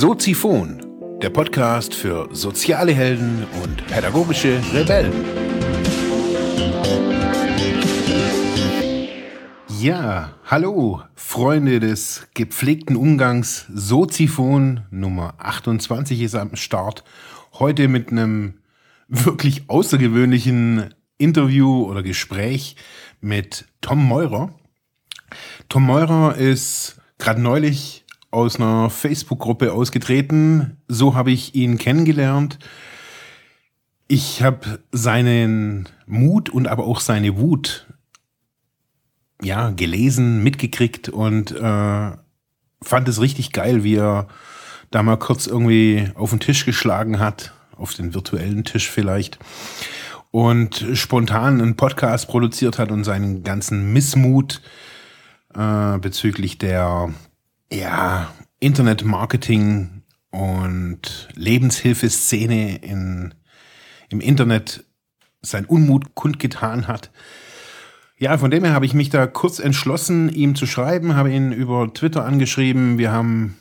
Soziphon, der Podcast für soziale Helden und pädagogische Rebellen. Ja, hallo, Freunde des gepflegten Umgangs. Soziphon Nummer 28 ist am Start. Heute mit einem wirklich außergewöhnlichen Interview oder Gespräch mit Tom Meurer. Tom Meurer ist gerade neulich aus einer Facebook-Gruppe ausgetreten. So habe ich ihn kennengelernt. Ich habe seinen Mut und aber auch seine Wut ja gelesen, mitgekriegt und äh, fand es richtig geil, wie er da mal kurz irgendwie auf den Tisch geschlagen hat, auf den virtuellen Tisch vielleicht und spontan einen Podcast produziert hat und seinen ganzen Missmut äh, bezüglich der ja, Internet-Marketing und Lebenshilfeszene in, im Internet sein Unmut kundgetan hat. Ja, von dem her habe ich mich da kurz entschlossen, ihm zu schreiben, habe ihn über Twitter angeschrieben. Wir haben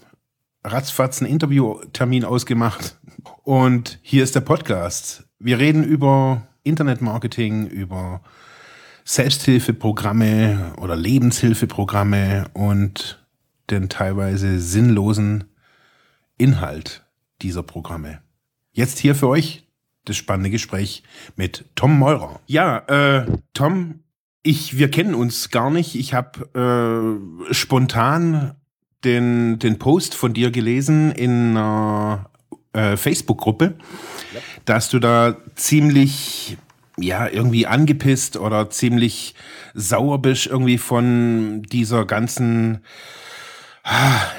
ratzfatz einen Interviewtermin ausgemacht. Und hier ist der Podcast. Wir reden über Internetmarketing, über Selbsthilfeprogramme oder Lebenshilfeprogramme und den teilweise sinnlosen Inhalt dieser Programme. Jetzt hier für euch das spannende Gespräch mit Tom Meurer. Ja, äh, Tom, ich, wir kennen uns gar nicht. Ich habe äh, spontan den, den Post von dir gelesen in einer äh, Facebook-Gruppe, ja. dass du da ziemlich ja, irgendwie angepisst oder ziemlich sauer bist irgendwie von dieser ganzen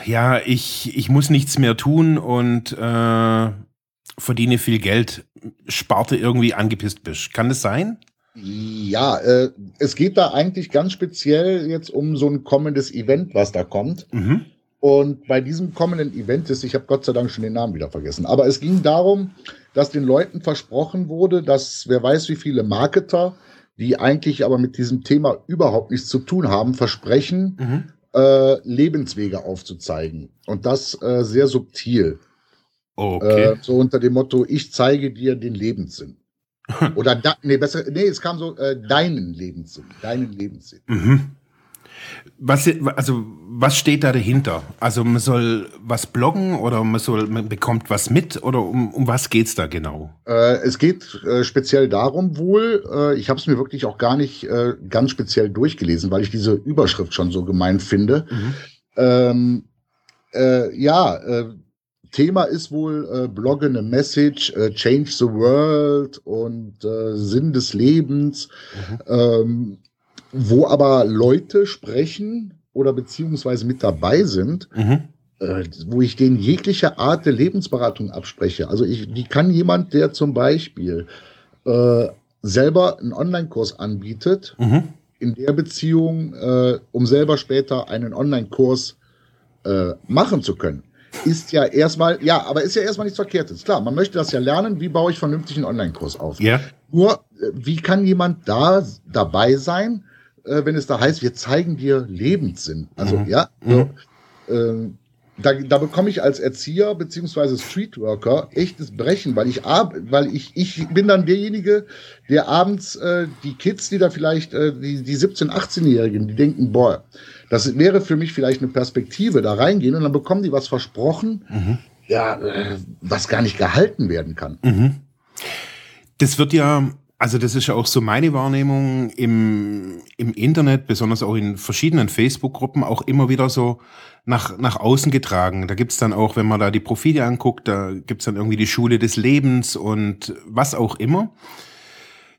ja, ich, ich muss nichts mehr tun und äh, verdiene viel Geld, sparte irgendwie angepisst bist. Kann das sein? Ja, äh, es geht da eigentlich ganz speziell jetzt um so ein kommendes Event, was da kommt. Mhm. Und bei diesem kommenden Event ist, ich habe Gott sei Dank schon den Namen wieder vergessen, aber es ging darum, dass den Leuten versprochen wurde, dass wer weiß wie viele Marketer, die eigentlich aber mit diesem Thema überhaupt nichts zu tun haben, versprechen, mhm äh, Lebenswege aufzuzeigen. Und das äh, sehr subtil. Okay. Äh, so unter dem Motto, ich zeige dir den Lebenssinn. Oder da, nee, besser, nee, es kam so äh, deinen Lebenssinn, deinen Lebenssinn. Mhm. Was, also, was steht da dahinter? Also, man soll was bloggen oder man soll, man bekommt was mit oder um, um was geht's da genau? Äh, es geht äh, speziell darum wohl, äh, ich habe es mir wirklich auch gar nicht äh, ganz speziell durchgelesen, weil ich diese Überschrift schon so gemein finde. Mhm. Ähm, äh, ja, äh, Thema ist wohl äh, Blogge eine Message, Change the World und Sinn des Lebens. Mhm. Ähm, wo aber Leute sprechen oder beziehungsweise mit dabei sind, mhm. äh, wo ich denen jegliche Art der Lebensberatung abspreche. Also ich, wie kann jemand, der zum Beispiel äh, selber einen Online-Kurs anbietet, mhm. in der Beziehung, äh, um selber später einen Online-Kurs äh, machen zu können, ist ja erstmal, ja, aber ist ja erstmal nichts Verkehrtes. Klar, man möchte das ja lernen, wie baue ich vernünftig einen Online-Kurs auf. Ja. Nur, äh, wie kann jemand da dabei sein äh, wenn es da heißt, wir zeigen dir Lebenssinn. Also mhm. ja, so, äh, da, da bekomme ich als Erzieher beziehungsweise Streetworker echtes Brechen, weil ich weil ich ich bin dann derjenige, der abends äh, die Kids, die da vielleicht äh, die die 17, 18-Jährigen, die denken, boah, das wäre für mich vielleicht eine Perspektive, da reingehen und dann bekommen die was versprochen, mhm. ja, äh, was gar nicht gehalten werden kann. Mhm. Das wird ja also das ist ja auch so meine Wahrnehmung im, im Internet, besonders auch in verschiedenen Facebook-Gruppen, auch immer wieder so nach, nach außen getragen. Da gibt's dann auch, wenn man da die Profile anguckt, da gibt's dann irgendwie die Schule des Lebens und was auch immer,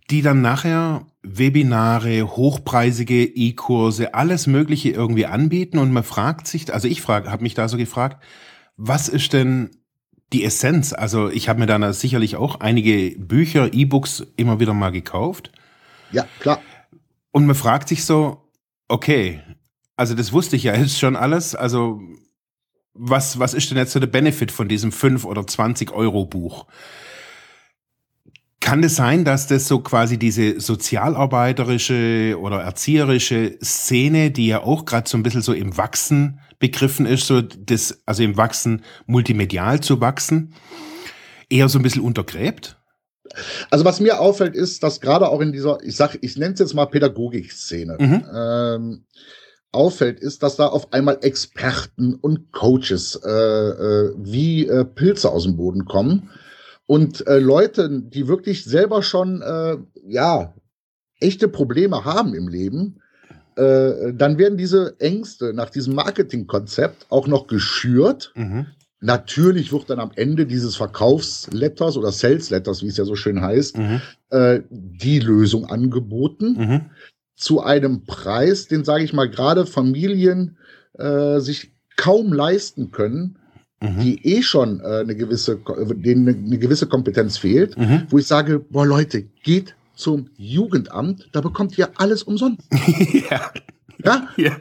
die dann nachher Webinare, hochpreisige E-Kurse, alles Mögliche irgendwie anbieten und man fragt sich, also ich frage, habe mich da so gefragt, was ist denn die Essenz. Also ich habe mir dann sicherlich auch einige Bücher, E-Books immer wieder mal gekauft. Ja, klar. Und man fragt sich so, okay, also das wusste ich ja jetzt schon alles. Also was, was ist denn jetzt so der Benefit von diesem 5 oder 20 Euro Buch? Kann es sein, dass das so quasi diese sozialarbeiterische oder erzieherische Szene, die ja auch gerade so ein bisschen so im Wachsen begriffen ist, so das, also im Wachsen multimedial zu wachsen, eher so ein bisschen untergräbt? Also was mir auffällt, ist, dass gerade auch in dieser, ich sag, ich nenne es jetzt mal Pädagogik-Szene, mhm. ähm, auffällt, ist, dass da auf einmal Experten und Coaches äh, äh, wie äh, Pilze aus dem Boden kommen und äh, Leute, die wirklich selber schon äh, ja echte Probleme haben im Leben, äh, dann werden diese Ängste nach diesem Marketingkonzept auch noch geschürt. Mhm. Natürlich wird dann am Ende dieses Verkaufsletters oder Sales Letters, wie es ja so schön heißt, mhm. äh, die Lösung angeboten. Mhm zu einem Preis, den, sage ich mal, gerade Familien äh, sich kaum leisten können, mhm. die eh schon äh, eine gewisse, denen eine gewisse Kompetenz fehlt, mhm. wo ich sage, boah Leute, geht zum Jugendamt, da bekommt ihr alles umsonst. ja. ja. ja.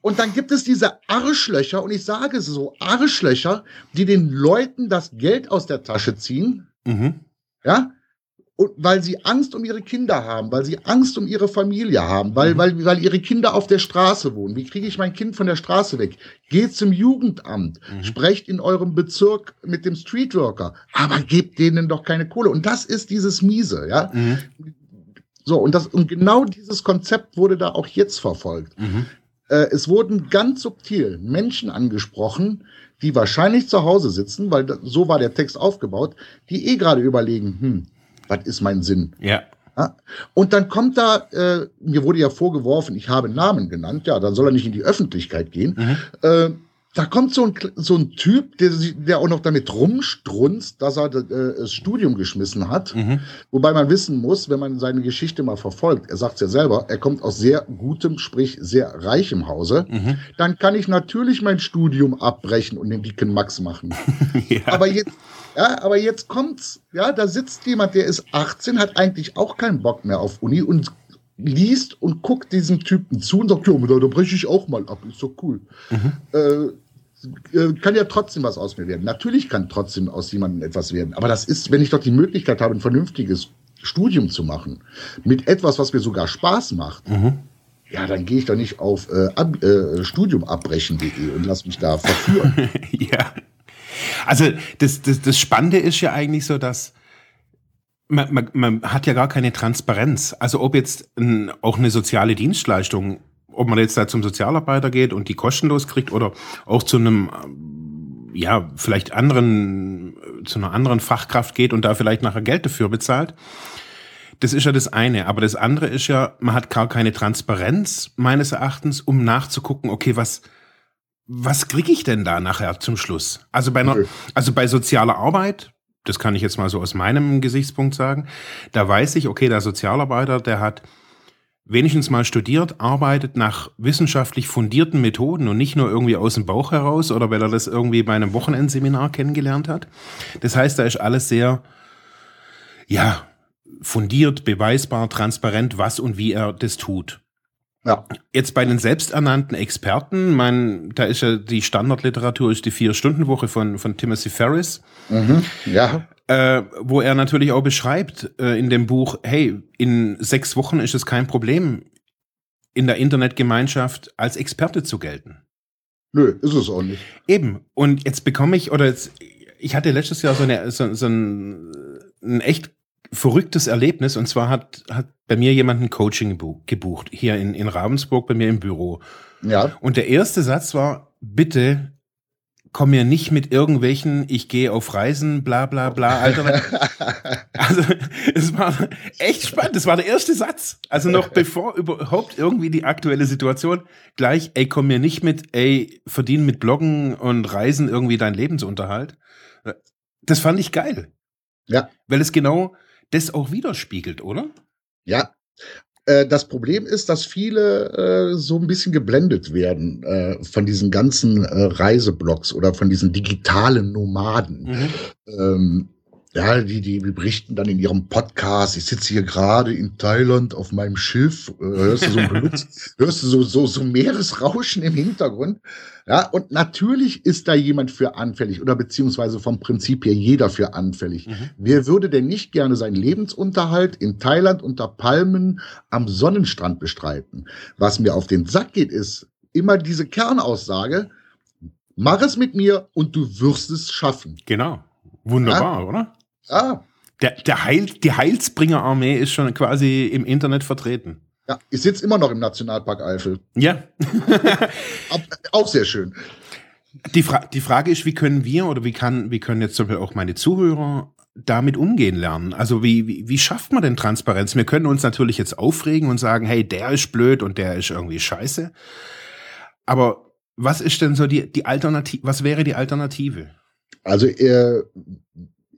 Und dann gibt es diese Arschlöcher, und ich sage so, Arschlöcher, die den Leuten das Geld aus der Tasche ziehen, mhm. ja, und weil sie Angst um ihre Kinder haben, weil sie Angst um ihre Familie haben, weil, mhm. weil, weil ihre Kinder auf der Straße wohnen. Wie kriege ich mein Kind von der Straße weg? Geht zum Jugendamt, mhm. sprecht in eurem Bezirk mit dem Streetworker, aber gebt denen doch keine Kohle. Und das ist dieses Miese, ja. Mhm. So, und das, und genau dieses Konzept wurde da auch jetzt verfolgt. Mhm. Äh, es wurden ganz subtil Menschen angesprochen, die wahrscheinlich zu Hause sitzen, weil so war der Text aufgebaut, die eh gerade überlegen, hm, was ist mein Sinn? Ja. ja. Und dann kommt da, äh, mir wurde ja vorgeworfen, ich habe Namen genannt, ja, dann soll er nicht in die Öffentlichkeit gehen. Mhm. Äh, da kommt so ein, so ein Typ, der, der auch noch damit rumstrunzt, dass er äh, das Studium geschmissen hat. Mhm. Wobei man wissen muss, wenn man seine Geschichte mal verfolgt, er sagt es ja selber, er kommt aus sehr gutem, sprich sehr reichem Hause, mhm. dann kann ich natürlich mein Studium abbrechen und den dicken Max machen. ja. Aber jetzt, ja, aber jetzt kommt's, ja, da sitzt jemand, der ist 18, hat eigentlich auch keinen Bock mehr auf Uni und liest und guckt diesem Typen zu und sagt, ja, da breche ich auch mal ab, ist doch cool. Mhm. Äh, äh, kann ja trotzdem was aus mir werden. Natürlich kann trotzdem aus jemandem etwas werden. Aber das ist, wenn ich doch die Möglichkeit habe, ein vernünftiges Studium zu machen, mit etwas, was mir sogar Spaß macht, mhm. ja, dann gehe ich doch nicht auf äh, ab, äh, studiumabbrechen.de und lass mich da verführen. ja. Also das, das, das Spannende ist ja eigentlich so, dass man, man, man hat ja gar keine Transparenz. Also ob jetzt ein, auch eine soziale Dienstleistung ob man jetzt da zum Sozialarbeiter geht und die kostenlos kriegt oder auch zu einem ja, vielleicht anderen, zu einer anderen Fachkraft geht und da vielleicht nachher Geld dafür bezahlt. Das ist ja das eine. Aber das andere ist ja, man hat gar keine Transparenz, meines Erachtens, um nachzugucken, okay, was, was kriege ich denn da nachher zum Schluss? Also bei einer, also bei sozialer Arbeit, das kann ich jetzt mal so aus meinem Gesichtspunkt sagen, da weiß ich, okay, der Sozialarbeiter, der hat wenigstens mal studiert, arbeitet nach wissenschaftlich fundierten Methoden und nicht nur irgendwie aus dem Bauch heraus oder weil er das irgendwie bei einem Wochenendseminar kennengelernt hat. Das heißt, da ist alles sehr, ja, fundiert, beweisbar, transparent, was und wie er das tut. Ja. Jetzt bei den selbsternannten Experten, mein, da ist ja die Standardliteratur ist die Vier-Stunden-Woche von, von Timothy Ferris. Mhm, ja äh, wo er natürlich auch beschreibt äh, in dem Buch, hey, in sechs Wochen ist es kein Problem, in der Internetgemeinschaft als Experte zu gelten. Nö, ist es auch nicht. Eben. Und jetzt bekomme ich, oder jetzt, ich hatte letztes Jahr so, eine, so, so ein, ein echt verrücktes Erlebnis. Und zwar hat, hat bei mir jemand ein Coaching gebucht, hier in, in Ravensburg bei mir im Büro. Ja. Und der erste Satz war, bitte komm mir nicht mit irgendwelchen, ich gehe auf Reisen, bla bla bla, Alter. also es war echt spannend. Das war der erste Satz. Also noch bevor überhaupt irgendwie die aktuelle Situation gleich, ey, komm mir nicht mit, ey, verdien mit Bloggen und Reisen irgendwie dein Lebensunterhalt. Das fand ich geil. Ja. Weil es genau das auch widerspiegelt, oder? Ja, äh, das Problem ist, dass viele äh, so ein bisschen geblendet werden äh, von diesen ganzen äh, Reiseblogs oder von diesen digitalen Nomaden. Mhm. Ähm, Ja, die, die berichten dann in ihrem Podcast, ich sitze hier gerade in Thailand auf meinem Schiff, äh, hörst du so, Blitz, hörst du so, so, so Meeresrauschen im Hintergrund. Ja, und natürlich ist da jemand für anfällig oder beziehungsweise vom Prinzip her jeder für anfällig. Mhm. Wer würde denn nicht gerne seinen Lebensunterhalt in Thailand unter Palmen am Sonnenstrand bestreiten? Was mir auf den Sack geht, ist immer diese Kernaussage, mach es mit mir und du wirst es schaffen. Genau. Wunderbar, ja? oder? Ah. Der, der Heil, die Heilsbringer-Armee ist schon quasi im Internet vertreten. Ja, ich sitze immer noch im Nationalpark Eifel. Ja. auch sehr schön. Die, Fra die Frage ist, wie können wir oder wie, kann, wie können jetzt zum Beispiel auch meine Zuhörer damit umgehen lernen? Also wie, wie, wie schafft man denn Transparenz? Wir können uns natürlich jetzt aufregen und sagen, hey, der ist blöd und der ist irgendwie scheiße. Aber was ist denn so die, die Alternative, was wäre die Alternative? Also äh,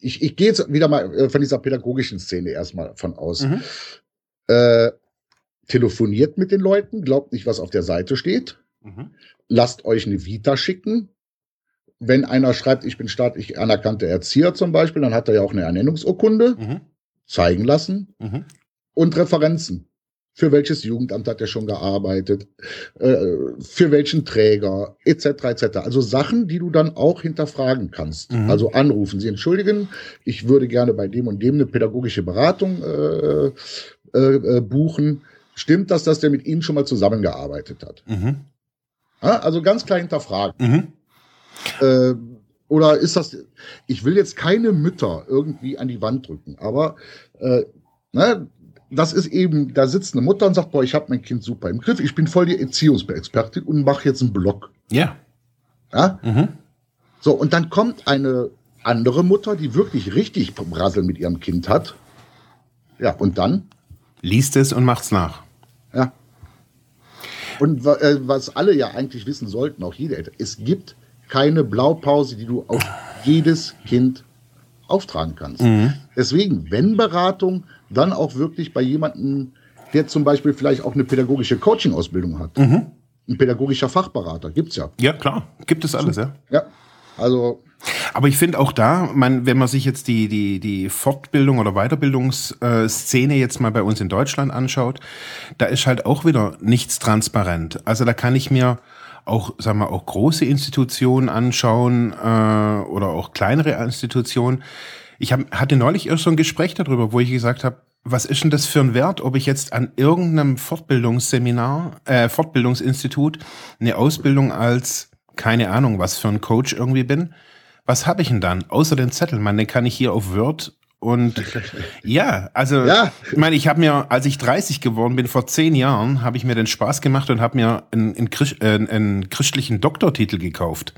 ich, ich gehe jetzt wieder mal äh, von dieser pädagogischen Szene erstmal von aus. Mhm. Äh, telefoniert mit den Leuten, glaubt nicht, was auf der Seite steht. Mhm. Lasst euch eine Vita schicken. Wenn einer schreibt, ich bin staatlich anerkannter Erzieher zum Beispiel, dann hat er ja auch eine Ernennungsurkunde. Mhm. Zeigen lassen. Mhm. Und Referenzen. Für welches Jugendamt hat er schon gearbeitet? Äh, für welchen Träger? Etc. etc. Also Sachen, die du dann auch hinterfragen kannst. Mhm. Also anrufen. Sie entschuldigen, ich würde gerne bei dem und dem eine pädagogische Beratung äh, äh, äh buchen. Stimmt das, dass der mit Ihnen schon mal zusammengearbeitet hat? Mhm. Ja, also ganz klar hinterfragen. Mhm. Äh, oder ist das, ich will jetzt keine Mütter irgendwie an die Wand drücken, aber äh, ne, das ist eben, da sitzt eine Mutter und sagt, boah, ich habe mein Kind super im Griff, ich bin voll die Erziehungsexpertin und mache jetzt einen Blog. Ja. Ja. Mhm. So, und dann kommt eine andere Mutter, die wirklich richtig Brassel mit ihrem Kind hat. Ja, und dann? Liest es und macht's nach. Ja. Und äh, was alle ja eigentlich wissen sollten, auch jede Eltern, es gibt keine Blaupause, die du auf jedes Kind auftragen kannst. Mhm. Deswegen, wenn Beratung, dann auch wirklich bei jemandem, der zum Beispiel vielleicht auch eine pädagogische Coaching-Ausbildung hat. Mhm. Ein pädagogischer Fachberater, gibt's ja. Ja, klar, gibt es alles, ja. Ja, also. Aber ich finde auch da, man, wenn man sich jetzt die, die, die Fortbildung oder Weiterbildungsszene jetzt mal bei uns in Deutschland anschaut, da ist halt auch wieder nichts transparent. Also da kann ich mir auch, sagen wir, auch große Institutionen anschauen äh, oder auch kleinere Institutionen. Ich hab, hatte neulich erst so ein Gespräch darüber, wo ich gesagt habe, was ist denn das für ein Wert, ob ich jetzt an irgendeinem Fortbildungsseminar, äh, Fortbildungsinstitut eine Ausbildung als, keine Ahnung, was für ein Coach irgendwie bin? Was habe ich denn dann? Außer den Zettel, man, den kann ich hier auf Word und ja, also ja. ich meine, ich habe mir, als ich 30 geworden bin, vor zehn Jahren, habe ich mir den Spaß gemacht und habe mir einen, einen, äh, einen christlichen Doktortitel gekauft.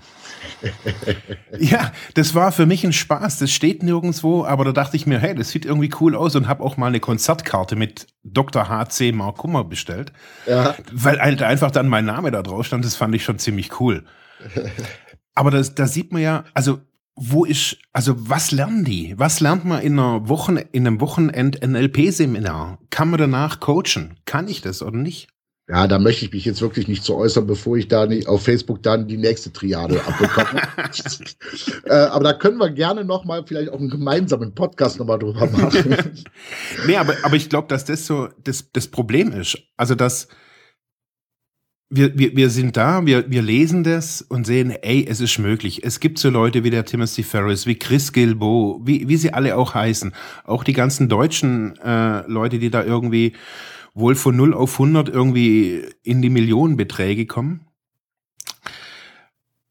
ja, das war für mich ein Spaß. Das steht nirgendwo, aber da dachte ich mir, hey, das sieht irgendwie cool aus und habe auch mal eine Konzertkarte mit Dr. HC Mark Kummer bestellt. Ja. Weil halt einfach dann mein Name da drauf stand, das fand ich schon ziemlich cool. Aber das, da sieht man ja, also wo ist, also was lernen die? Was lernt man in einer Wochen, in einem Wochenend NLP-Seminar? Kann man danach coachen? Kann ich das oder nicht? Ja, da möchte ich mich jetzt wirklich nicht zu äußern, bevor ich da nicht auf Facebook dann die nächste Triade abbekomme. äh, aber da können wir gerne noch mal vielleicht auch einen gemeinsamen Podcast noch mal drüber machen. nee, aber, aber ich glaube, dass das so das, das Problem ist. Also, dass wir, wir, wir sind da, wir, wir lesen das und sehen, ey, es ist möglich. Es gibt so Leute wie der Timothy Ferris, wie Chris Gilbo, wie, wie sie alle auch heißen. Auch die ganzen deutschen äh, Leute, die da irgendwie wohl von 0 auf 100 irgendwie in die Millionenbeträge kommen.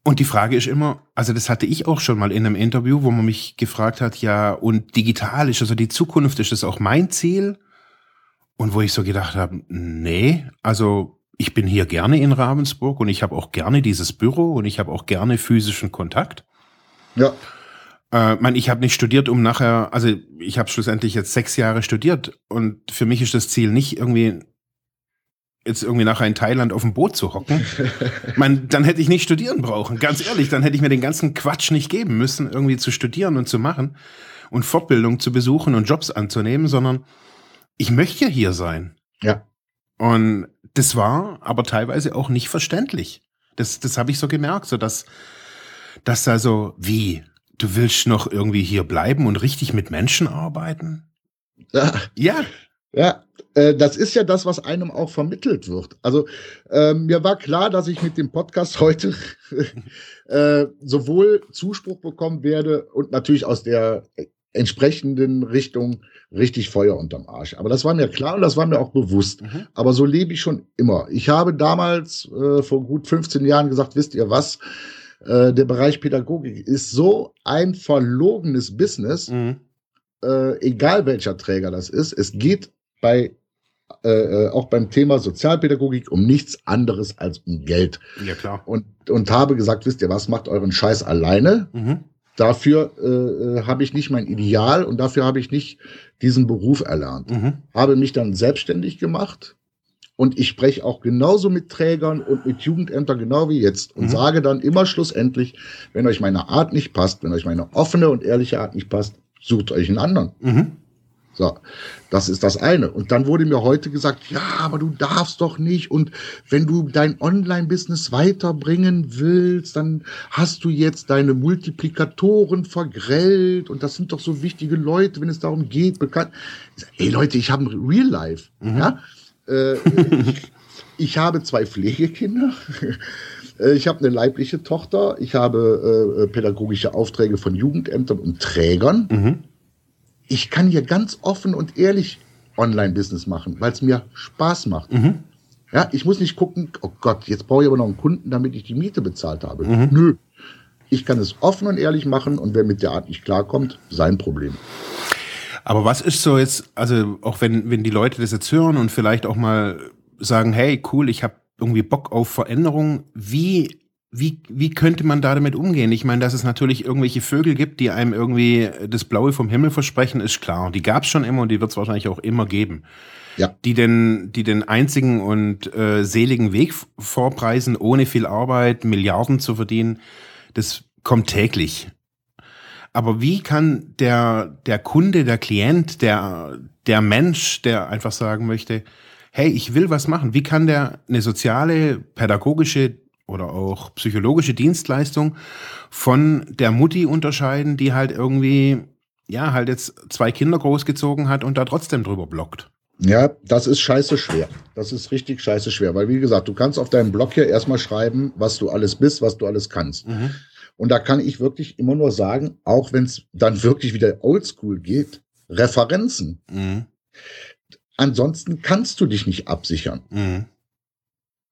Und die Frage ist immer, also das hatte ich auch schon mal in einem Interview, wo man mich gefragt hat, ja, und digital ist also die Zukunft, ist das auch mein Ziel? Und wo ich so gedacht habe, nee, also ich bin hier gerne in Ravensburg und ich habe auch gerne dieses Büro und ich habe auch gerne physischen Kontakt. Ja. Äh, man, ich habe nicht studiert, um nachher, also ich habe schlussendlich jetzt sechs Jahre studiert und für mich ist das Ziel nicht irgendwie jetzt irgendwie nachher in Thailand auf dem Boot zu hocken. man, dann hätte ich nicht studieren brauchen. Ganz ehrlich, dann hätte ich mir den ganzen Quatsch nicht geben müssen, irgendwie zu studieren und zu machen und Fortbildung zu besuchen und Jobs anzunehmen, sondern ich möchte hier sein. Ja. Und das war aber teilweise auch nicht verständlich. Das, das habe ich so gemerkt, so dass, dass da so, wie, du willst noch irgendwie hier bleiben und richtig mit Menschen arbeiten? Ja. Ja. Ja, äh, das ist ja das, was einem auch vermittelt wird. Also ähm, mir war klar, dass ich mit dem Podcast heute äh, sowohl Zuspruch bekommen werde und natürlich aus der entsprechenden Richtung richtig Feuer unterm Arsch. Aber das war mir klar und das war mir auch bewusst. Mhm. Aber so lebe ich schon immer. Ich habe damals äh, vor gut 15 Jahren gesagt, wisst ihr was? Äh, der Bereich Pädagogik ist so ein verlogenes Business, mhm. äh, egal welcher Träger das ist. Es geht bei äh, äh, auch beim Thema Sozialpädagogik um nichts anderes als um Geld. Ja, klar. Und, und habe gesagt, wisst ihr was, macht euren Scheiß alleine. Mhm. Dafür äh, äh, habe ich nicht mein Ideal und dafür habe ich nicht diesen Beruf erlernt. Mhm. Habe mich dann selbstständig gemacht und ich spreche auch genauso mit Trägern und mit Jugendämtern genau wie jetzt und mhm. sage dann immer schlussendlich, wenn euch meine Art nicht passt, wenn euch meine offene und ehrliche Art nicht passt, sucht euch einen anderen. Mhm. So, das ist das eine. Und dann wurde mir heute gesagt, ja, aber du darfst doch nicht. Und wenn du dein Online-Business weiterbringen willst, dann hast du jetzt deine Multiplikatoren vergrellt. Und das sind doch so wichtige Leute, wenn es darum geht, bekannt. Ey Leute, ich habe ein Real Life. Mhm. Ja? Äh, ich, ich habe zwei Pflegekinder. Äh, ich habe eine leibliche Tochter. Ich habe äh, pädagogische Aufträge von Jugendämtern und Trägern. Mhm ich kann hier ganz offen und ehrlich Online-Business machen, weil es mir Spaß macht. Mhm. Ja, ich muss nicht gucken, oh Gott, jetzt brauche ich aber noch einen Kunden, damit ich die Miete bezahlt habe. Mhm. Nö. Ich kann es offen und ehrlich machen und wer mit der Art nicht klarkommt, sein Problem. Aber was ist so jetzt, also auch wenn, wenn die Leute das jetzt hören und vielleicht auch mal sagen, hey, cool, ich habe irgendwie Bock auf Veränderung, wie wie, wie könnte man da damit umgehen? Ich meine, dass es natürlich irgendwelche Vögel gibt, die einem irgendwie das Blaue vom Himmel versprechen, ist klar. Die gab es schon immer und die wird es wahrscheinlich auch immer geben. Ja. Die den, die den einzigen und äh, seligen Weg vorpreisen, ohne viel Arbeit Milliarden zu verdienen, das kommt täglich. Aber wie kann der, der Kunde, der Klient, der, der Mensch, der einfach sagen möchte, hey, ich will was machen, wie kann der eine soziale, pädagogische oder auch psychologische Dienstleistung von der Mutti unterscheiden, die halt irgendwie, ja, halt jetzt zwei Kinder großgezogen hat und da trotzdem drüber blockt. Ja, das ist scheiße schwer. Das ist richtig scheiße schwer, weil wie gesagt, du kannst auf deinem Blog hier erstmal schreiben, was du alles bist, was du alles kannst. Mhm. Und da kann ich wirklich immer nur sagen, auch wenn es dann wirklich wieder oldschool geht, Referenzen. Mhm. Ansonsten kannst du dich nicht absichern. Mhm.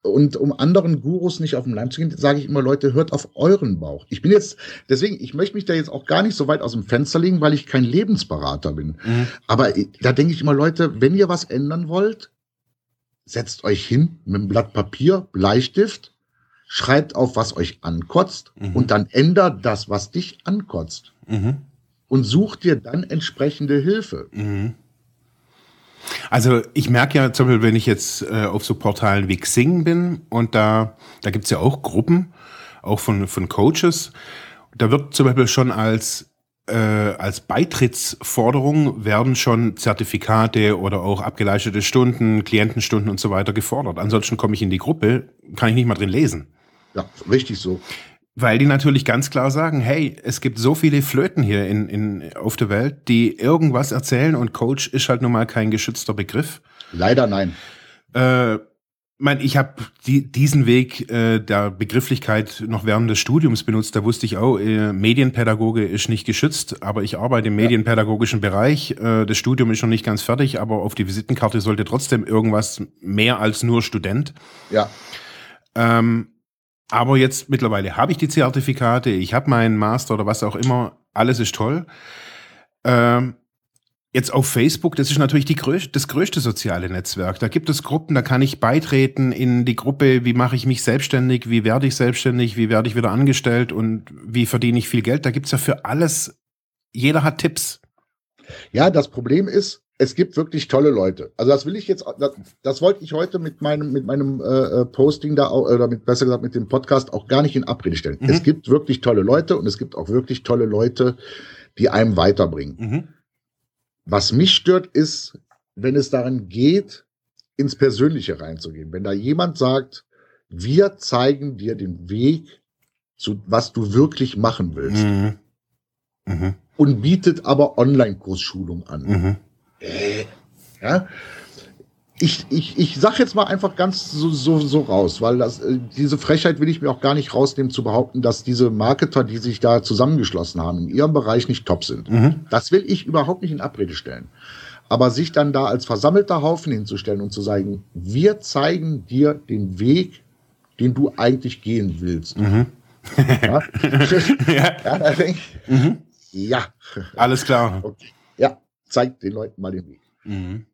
Und um anderen Gurus nicht auf den Leim zu gehen, sage ich immer, Leute, hört auf euren Bauch. Ich bin jetzt, deswegen, ich möchte mich da jetzt auch gar nicht so weit aus dem Fenster legen, weil ich kein Lebensberater bin. Mhm. Aber da denke ich immer, Leute, wenn ihr was ändern wollt, setzt euch hin mit einem Blatt Papier, Bleistift, schreibt auf, was euch ankotzt mhm. und dann ändert das, was dich ankotzt. Mhm. Und sucht dir dann entsprechende Hilfe. Mhm. Also ich merke ja zum Beispiel, wenn ich jetzt äh, auf so Portalen wie Xing bin und da, da gibt's ja auch Gruppen, auch von, von Coaches, da wird zum Beispiel schon als äh, als Beitrittsforderung werden schon Zertifikate oder auch abgeleistete Stunden, Klientenstunden und so weiter gefordert. Ansonsten komme ich in die Gruppe, kann ich nicht mal drin lesen. Ja, richtig so. Weil die natürlich ganz klar sagen, hey, es gibt so viele Flöten hier in, in, auf der Welt, die irgendwas erzählen und Coach ist halt nun mal kein geschützter Begriff. Leider nein. Äh, mein, ich habe die, diesen Weg äh, der Begrifflichkeit noch während des Studiums benutzt. Da wusste ich auch, äh, Medienpädagoge ist nicht geschützt, aber ich arbeite im medienpädagogischen Bereich. Äh, das Studium ist noch nicht ganz fertig, aber auf die Visitenkarte sollte trotzdem irgendwas mehr als nur Student. Ja. Ähm, aber jetzt mittlerweile habe ich die Zertifikate, ich habe meinen Master oder was auch immer, alles ist toll. Ähm, jetzt auf Facebook, das ist natürlich die größte, das größte soziale Netzwerk. Da gibt es Gruppen, da kann ich beitreten in die Gruppe, wie mache ich mich selbstständig, wie werde ich selbstständig, wie werde ich wieder angestellt und wie verdiene ich viel Geld. Da gibt es ja für alles, jeder hat Tipps. Ja, das Problem ist, es gibt wirklich tolle Leute. Also das will ich jetzt, das, das wollte ich heute mit meinem mit meinem äh, äh Posting da auch, oder mit, besser gesagt mit dem Podcast auch gar nicht in Abrede stellen. Mhm. Es gibt wirklich tolle Leute und es gibt auch wirklich tolle Leute, die einem weiterbringen. Mhm. Was mich stört, ist, wenn es daran geht, ins Persönliche reinzugehen. Wenn da jemand sagt, wir zeigen dir den Weg zu was du wirklich machen willst. Mhm. mhm. und bietet aber Online-Kursschulung an. Äh, ja, ich, ich, ich sag jetzt mal einfach ganz so, so, so raus, weil das, äh, diese Frechheit will ich mir auch gar nicht rausnehmen, zu behaupten, dass diese Marketer, die sich da zusammengeschlossen haben, in ihrem Bereich nicht top sind. Mhm. Das will ich überhaupt nicht in Abrede stellen. Aber sich dann da als versammelter Haufen hinzustellen und zu sagen, wir zeigen dir den Weg, den du eigentlich gehen willst. Mhm. ja, ja. ja, mhm. ja. Alles klar. Okay. Ja, zeig den Leuten mal den Weg. Mhm.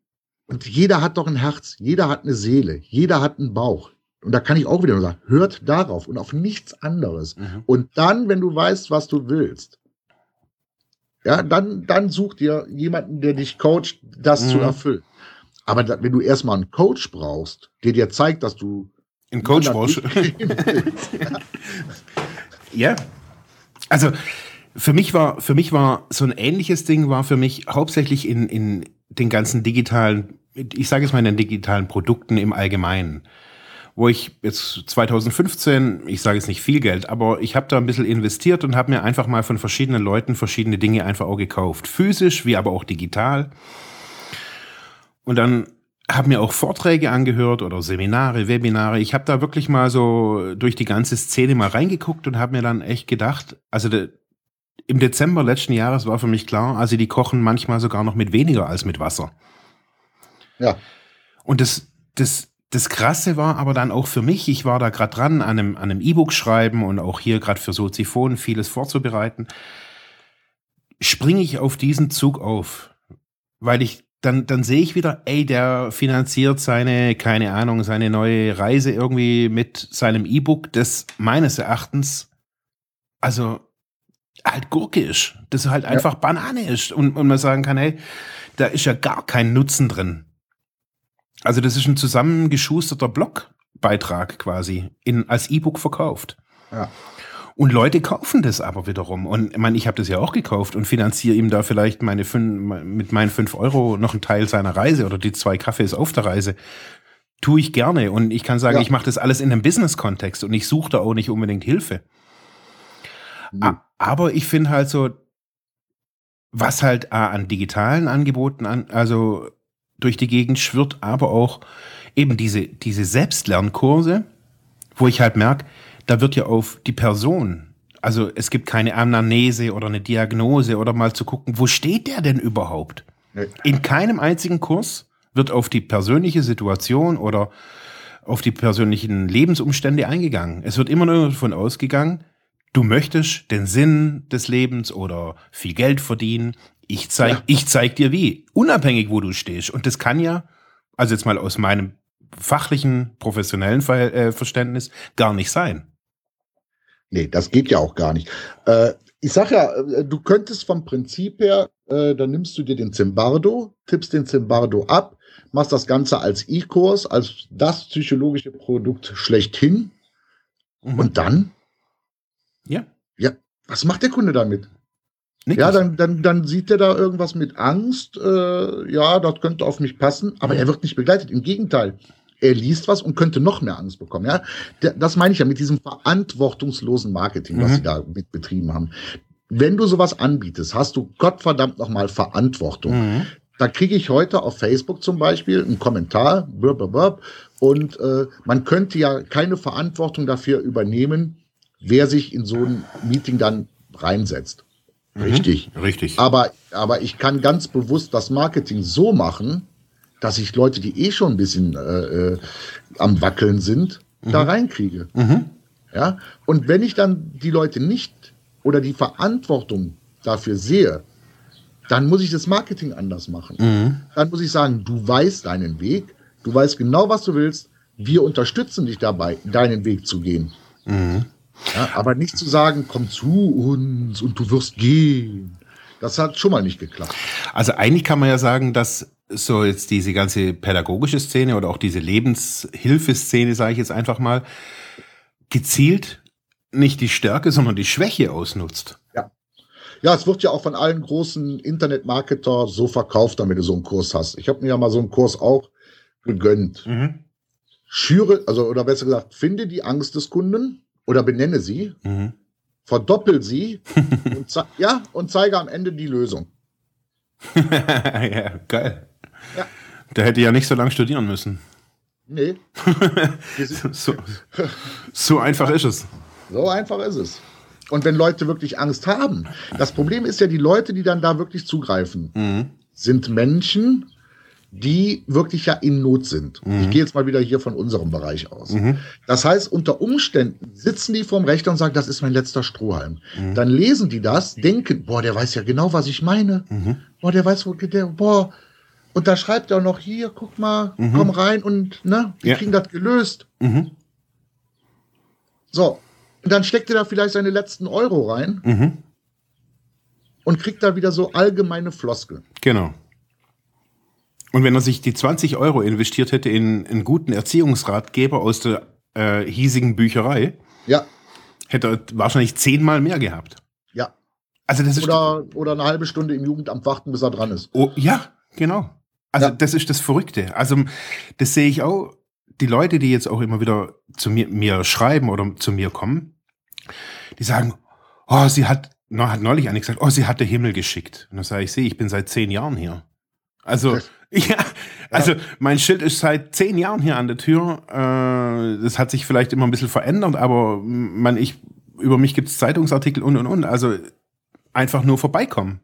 Und jeder hat doch ein Herz, jeder hat eine Seele, jeder hat einen Bauch. Und da kann ich auch wieder nur sagen, hört darauf und auf nichts anderes. Mhm. Und dann, wenn du weißt, was du willst, ja, dann, dann such dir jemanden, der dich coacht, das mhm. zu erfüllen. Aber da, wenn du erstmal einen Coach brauchst, der dir zeigt, dass du einen Coach brauchst. ja. Also für mich war, für mich war so ein ähnliches Ding war für mich hauptsächlich in, in den ganzen digitalen ich sage es mal in den digitalen Produkten im Allgemeinen, wo ich jetzt 2015, ich sage es nicht viel Geld, aber ich habe da ein bisschen investiert und habe mir einfach mal von verschiedenen Leuten verschiedene Dinge einfach auch gekauft. Physisch, wie aber auch digital. Und dann habe mir auch Vorträge angehört oder Seminare, Webinare. Ich habe da wirklich mal so durch die ganze Szene mal reingeguckt und habe mir dann echt gedacht, also im Dezember letzten Jahres war für mich klar, also die kochen manchmal sogar noch mit weniger als mit Wasser. Ja. Und das, das, das Krasse war aber dann auch für mich, ich war da gerade dran, an einem, an einem E-Book schreiben und auch hier gerade für Soziphon vieles vorzubereiten, springe ich auf diesen Zug auf, weil ich dann, dann sehe ich wieder, ey, der finanziert seine, keine Ahnung, seine neue Reise irgendwie mit seinem E-Book, das meines Erachtens, also halt Gurke ist, das halt einfach ja. Banane ist und, und man sagen kann, hey, da ist ja gar kein Nutzen drin. Also das ist ein zusammengeschusterter Blogbeitrag quasi in, als E-Book verkauft. Ja. Und Leute kaufen das aber wiederum. Und ich meine, ich habe das ja auch gekauft und finanziere ihm da vielleicht meine fünf, mit meinen fünf Euro noch einen Teil seiner Reise oder die zwei Kaffees auf der Reise. Tue ich gerne. Und ich kann sagen, ja. ich mache das alles in einem Business-Kontext und ich suche da auch nicht unbedingt Hilfe. Mhm. Aber ich finde halt so, was halt an digitalen Angeboten an, also durch die Gegend schwirrt, aber auch eben diese, diese Selbstlernkurse, wo ich halt merke, da wird ja auf die Person, also es gibt keine Anamnese oder eine Diagnose oder mal zu gucken, wo steht der denn überhaupt? In keinem einzigen Kurs wird auf die persönliche Situation oder auf die persönlichen Lebensumstände eingegangen. Es wird immer nur davon ausgegangen, du möchtest den Sinn des Lebens oder viel Geld verdienen ich zeig, ja. ich zeig dir wie. Unabhängig, wo du stehst. Und das kann ja, also jetzt mal aus meinem fachlichen, professionellen Ver äh, Verständnis, gar nicht sein. Nee, das geht ja auch gar nicht. Äh, ich sag ja, äh, du könntest vom Prinzip her, äh, dann nimmst du dir den Zimbardo, tippst den Zimbardo ab, machst das Ganze als E-Kurs, als das psychologische Produkt schlechthin. Mhm. Und dann? Ja. Ja, was macht der Kunde damit? Nicht ja, dann, dann, dann sieht er da irgendwas mit Angst. Äh, ja, das könnte auf mich passen, aber er wird nicht begleitet. Im Gegenteil, er liest was und könnte noch mehr Angst bekommen. Ja, das meine ich ja mit diesem verantwortungslosen Marketing, was mhm. sie da mit betrieben haben. Wenn du sowas anbietest, hast du Gottverdammt noch mal Verantwortung. Mhm. Da kriege ich heute auf Facebook zum Beispiel einen Kommentar, burp, burp, burp, und äh, man könnte ja keine Verantwortung dafür übernehmen, wer sich in so ein Meeting dann reinsetzt. Mhm. Richtig. Mhm, richtig. Aber, aber ich kann ganz bewusst das Marketing so machen, dass ich Leute, die eh schon ein bisschen äh, äh, am Wackeln sind, mhm. da reinkriege. Mhm. Ja? Und wenn ich dann die Leute nicht oder die Verantwortung dafür sehe, dann muss ich das Marketing anders machen. Mhm. Dann muss ich sagen, du weißt deinen Weg, du weißt genau, was du willst, wir unterstützen dich dabei, deinen Weg zu gehen. Mhm. Ja, aber nicht zu sagen, komm zu uns und du wirst gehen. Das hat schon mal nicht geklappt. Also eigentlich kann man ja sagen, dass so jetzt diese ganze pädagogische Szene oder auch diese Lebenshilfeszene, sage ich jetzt einfach mal, gezielt nicht die Stärke, sondern die Schwäche ausnutzt. Ja. Ja, es wird ja auch von allen großen Internetmarketer so verkauft, damit du so einen Kurs hast. Ich habe mir ja mal so einen Kurs auch gegönnt. Mhm. Schüre, also oder besser gesagt, finde die Angst des Kunden, oder benenne sie. Mhm. verdoppel sie und, ja, und zeige am Ende die Lösung. ja, geil. Ja. Der hätte ja nicht so lange studieren müssen. Nee. so, so einfach ist es. So einfach ist es. Und wenn Leute wirklich Angst haben, das Problem ist ja, die Leute, die dann da wirklich zugreifen, mhm. sind Menschen, die wirklich ja in Not sind. Mhm. Ich gehe jetzt mal wieder hier von unserem Bereich aus. Mhm. Das heißt, unter Umständen sitzen die vorm Rechner und sagen, das ist mein letzter Strohhalm. Mhm. Dann lesen die das, denken, boah, der weiß ja genau, was ich meine. Mhm. Boah, der weiß, wo der, boah. Und da schreibt er noch hier, guck mal, mhm. komm rein und, ne, wir ja. kriegen das gelöst. Mhm. So. Und dann steckt er da vielleicht seine letzten Euro rein. Und kriegt da wieder so allgemeine Floskel. Genau. Und wenn er sich die 20 Euro investiert hätte in einen guten Erziehungsratgeber aus der äh, hiesigen Bücherei, ja. hätte er wahrscheinlich zehnmal mehr gehabt. Ja. Also das ist oder, oder eine halbe Stunde im Jugendamt warten, bis er dran ist. Oh, ja, genau. Also ja. das ist das Verrückte. Also das sehe ich auch. Die Leute, die jetzt auch immer wieder zu mir, mir schreiben oder zu mir kommen, die sagen, oh, sie hat, hat neulich eine gesagt, oh, sie hat der Himmel geschickt. Und dann sage ich, sehe, ich bin seit zehn Jahren hier. Also, ja, also mein Schild ist seit zehn Jahren hier an der Tür. Äh, das hat sich vielleicht immer ein bisschen verändert, aber man, ich, über mich gibt es Zeitungsartikel und und und. Also einfach nur vorbeikommen.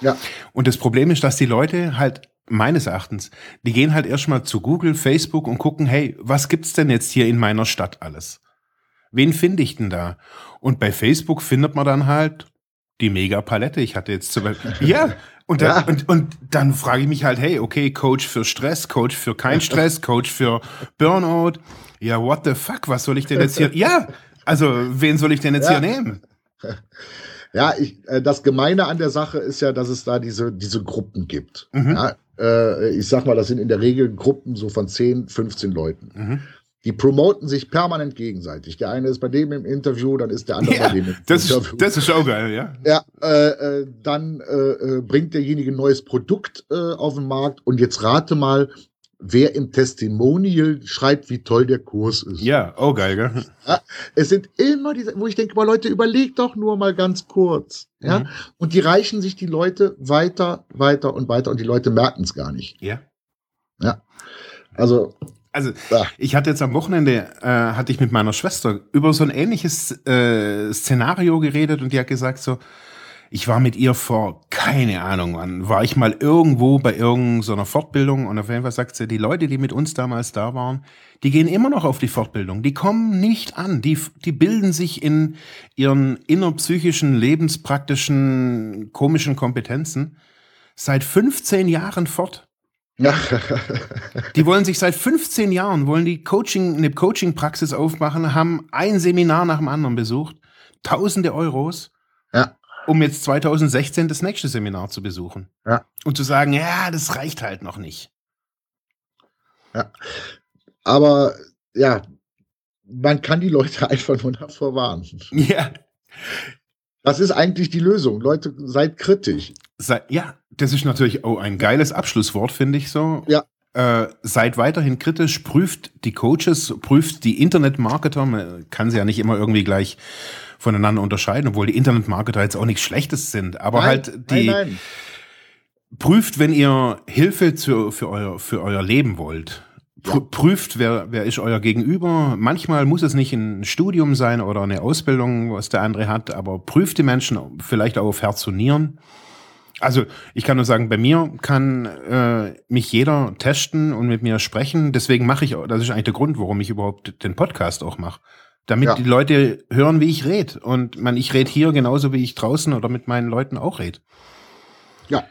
Ja. Und das Problem ist, dass die Leute halt meines Erachtens, die gehen halt erstmal zu Google, Facebook und gucken, hey, was gibt's denn jetzt hier in meiner Stadt alles? Wen finde ich denn da? Und bei Facebook findet man dann halt die Mega-Palette. Ich hatte jetzt zum Beispiel, ja, und dann, ja. und, und dann frage ich mich halt, hey, okay, Coach für Stress, Coach für kein Stress, Coach für Burnout. Ja, what the fuck, was soll ich denn jetzt hier? Ja, also wen soll ich denn jetzt ja. hier nehmen? Ja, ich, äh, das Gemeine an der Sache ist ja, dass es da diese, diese Gruppen gibt. Mhm. Ja, äh, ich sag mal, das sind in der Regel Gruppen so von 10, 15 Leuten. Mhm die promoten sich permanent gegenseitig. Der eine ist bei dem im Interview, dann ist der andere ja, bei dem im das Interview. Ist, das ist auch geil, ja. Ja, äh, äh, dann äh, äh, bringt derjenige ein neues Produkt äh, auf den Markt und jetzt rate mal, wer im Testimonial schreibt, wie toll der Kurs ist. Ja, oh geil, gell? Ja, es sind immer diese, wo ich denke, mal Leute, überlegt doch nur mal ganz kurz. Ja, mhm. und die reichen sich die Leute weiter, weiter und weiter und die Leute merken es gar nicht. Ja. Ja. Also also ja. ich hatte jetzt am Wochenende, äh, hatte ich mit meiner Schwester über so ein ähnliches äh, Szenario geredet und die hat gesagt so, ich war mit ihr vor, keine Ahnung wann, war ich mal irgendwo bei irgendeiner Fortbildung und auf jeden Fall sagt sie, die Leute, die mit uns damals da waren, die gehen immer noch auf die Fortbildung, die kommen nicht an, die, die bilden sich in ihren innerpsychischen, lebenspraktischen, komischen Kompetenzen seit 15 Jahren fort. Ja. die wollen sich seit 15 Jahren, wollen die Coaching, eine Coaching-Praxis aufmachen, haben ein Seminar nach dem anderen besucht, tausende Euros, ja. um jetzt 2016 das nächste Seminar zu besuchen. Ja. Und zu sagen, ja, das reicht halt noch nicht. Ja. Aber ja, man kann die Leute einfach nur davor warnen. Ja. Was ist eigentlich die Lösung? Leute, seid kritisch. Sei, ja, das ist natürlich auch ein geiles Abschlusswort, finde ich so. Ja. Äh, seid weiterhin kritisch, prüft die Coaches, prüft die Internetmarketer. Man kann sie ja nicht immer irgendwie gleich voneinander unterscheiden, obwohl die Internetmarketer jetzt auch nichts Schlechtes sind. Aber nein, halt die. Nein, nein. Prüft, wenn ihr Hilfe zu, für, euer, für euer Leben wollt. Ja. Prüft, wer, wer ist euer Gegenüber. Manchmal muss es nicht ein Studium sein oder eine Ausbildung, was der andere hat, aber prüft die Menschen vielleicht auch auf Herz und Nieren. Also ich kann nur sagen, bei mir kann äh, mich jeder testen und mit mir sprechen. Deswegen mache ich, das ist eigentlich der Grund, warum ich überhaupt den Podcast auch mache. Damit ja. die Leute hören, wie ich rede. Und man, ich rede hier genauso, wie ich draußen oder mit meinen Leuten auch rede. Ja.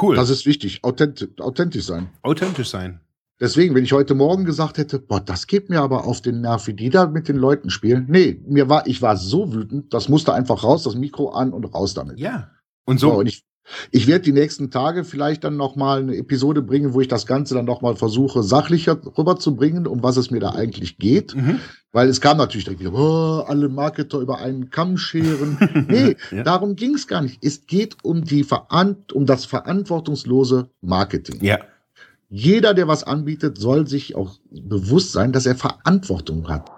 Cool. Das ist wichtig. Authentisch, authentisch sein. Authentisch sein. Deswegen, wenn ich heute Morgen gesagt hätte, boah, das geht mir aber auf den Nerv, wie die da mit den Leuten spielen. Nee, mir war, ich war so wütend, das musste einfach raus, das Mikro an und raus damit. Ja. Und so. so und ich, ich werde die nächsten Tage vielleicht dann noch mal eine Episode bringen, wo ich das Ganze dann noch mal versuche, sachlicher rüberzubringen, um was es mir da eigentlich geht. Mhm. Weil es kam natürlich direkt wieder, oh, alle Marketer über einen Kamm scheren. nee, ja. darum ging es gar nicht. Es geht um die Verant um das verantwortungslose Marketing. Ja. Jeder, der was anbietet, soll sich auch bewusst sein, dass er Verantwortung hat.